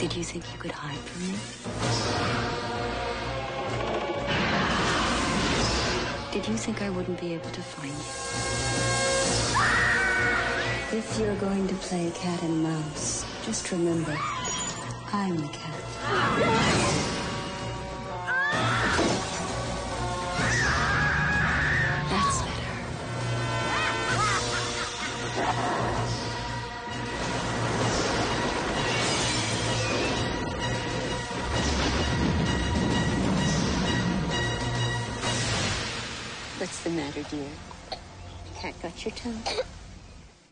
Did you think you could hide from me? Did you think I wouldn't be able to find you? If you're going to play cat and mouse, just remember, I'm the cat.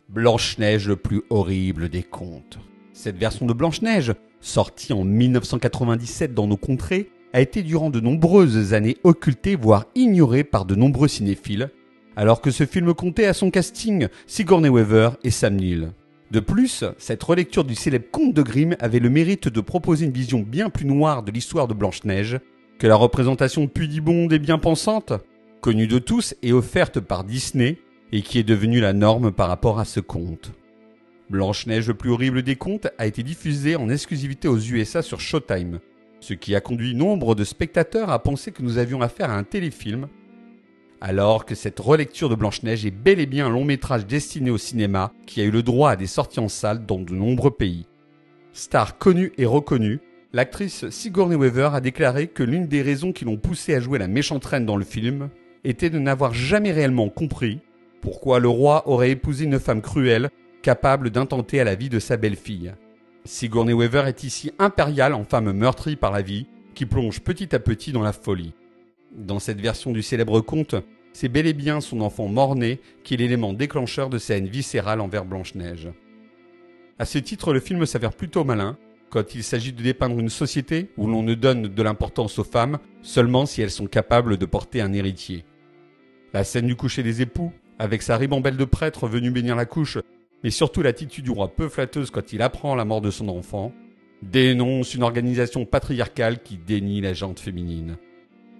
Blanche-Neige le plus horrible des contes. Cette version de Blanche-Neige, sortie en 1997 dans nos contrées, a été durant de nombreuses années occultée, voire ignorée par de nombreux cinéphiles, alors que ce film comptait à son casting Sigourney Weaver et Sam Neill. De plus, cette relecture du célèbre conte de Grimm avait le mérite de proposer une vision bien plus noire de l'histoire de Blanche-Neige que la représentation pudibonde et bien pensante, connue de tous et offerte par Disney, et qui est devenue la norme par rapport à ce conte. Blanche-Neige le plus horrible des contes a été diffusé en exclusivité aux USA sur Showtime, ce qui a conduit nombre de spectateurs à penser que nous avions affaire à un téléfilm, alors que cette relecture de Blanche-Neige est bel et bien un long métrage destiné au cinéma qui a eu le droit à des sorties en salle dans de nombreux pays. Star connue et reconnue, l'actrice Sigourney Weaver a déclaré que l'une des raisons qui l'ont poussée à jouer la méchante reine dans le film était de n'avoir jamais réellement compris pourquoi le roi aurait épousé une femme cruelle, capable d'intenter à la vie de sa belle-fille. Sigourney Weaver est ici impériale en femme meurtrie par la vie, qui plonge petit à petit dans la folie. Dans cette version du célèbre conte, c'est bel et bien son enfant mort-né qui est l'élément déclencheur de sa haine viscérale envers Blanche-Neige. À ce titre, le film s'avère plutôt malin, quand il s'agit de dépeindre une société où l'on ne donne de l'importance aux femmes seulement si elles sont capables de porter un héritier. La scène du coucher des époux, avec sa ribambelle de prêtre venu bénir la couche, mais surtout l'attitude du roi peu flatteuse quand il apprend la mort de son enfant, dénonce une organisation patriarcale qui dénie la jante féminine.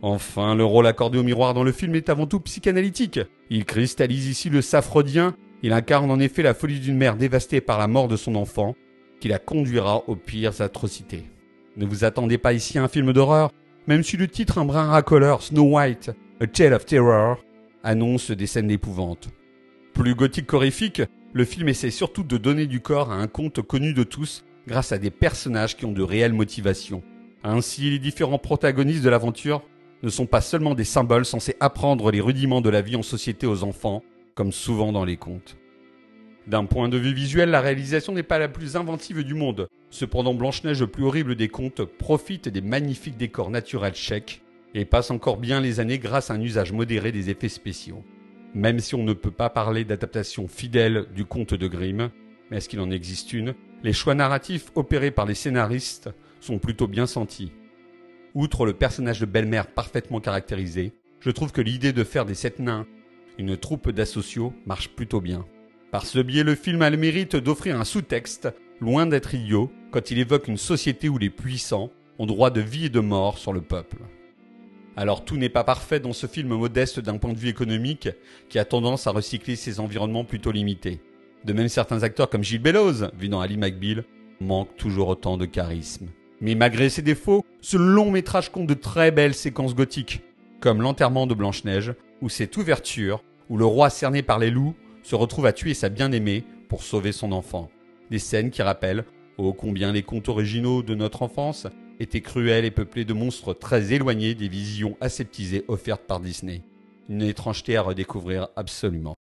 Enfin, le rôle accordé au miroir dans le film est avant tout psychanalytique. Il cristallise ici le saphrodien, il incarne en effet la folie d'une mère dévastée par la mort de son enfant, qui la conduira aux pires atrocités. Ne vous attendez pas ici à un film d'horreur, même si le titre un brin racoleur, Snow White, A Tale of Terror, annonce des scènes d'épouvante. Plus gothique qu'horrifique, le film essaie surtout de donner du corps à un conte connu de tous grâce à des personnages qui ont de réelles motivations. Ainsi, les différents protagonistes de l'aventure ne sont pas seulement des symboles censés apprendre les rudiments de la vie en société aux enfants, comme souvent dans les contes. D'un point de vue visuel, la réalisation n'est pas la plus inventive du monde. Cependant, Blanche-Neige, le plus horrible des contes, profite des magnifiques décors naturels tchèques et passe encore bien les années grâce à un usage modéré des effets spéciaux. Même si on ne peut pas parler d'adaptation fidèle du conte de Grimm, mais est-ce qu'il en existe une? Les choix narratifs opérés par les scénaristes sont plutôt bien sentis. Outre le personnage de belle-mère parfaitement caractérisé, je trouve que l'idée de faire des sept nains une troupe d'associaux marche plutôt bien. Par ce biais, le film a le mérite d'offrir un sous-texte, loin d'être idiot, quand il évoque une société où les puissants ont droit de vie et de mort sur le peuple. Alors tout n'est pas parfait dans ce film modeste d'un point de vue économique qui a tendance à recycler ses environnements plutôt limités. De même certains acteurs comme Gilles Bellows, vu dans Ali McBeal, manquent toujours autant de charisme. Mais malgré ses défauts, ce long métrage compte de très belles séquences gothiques, comme l'enterrement de Blanche-Neige, ou cette ouverture où le roi cerné par les loups se retrouve à tuer sa bien-aimée pour sauver son enfant. Des scènes qui rappellent, ô combien les contes originaux de notre enfance étaient cruels et peuplés de monstres très éloignés des visions aseptisées offertes par Disney. Une étrangeté à redécouvrir absolument.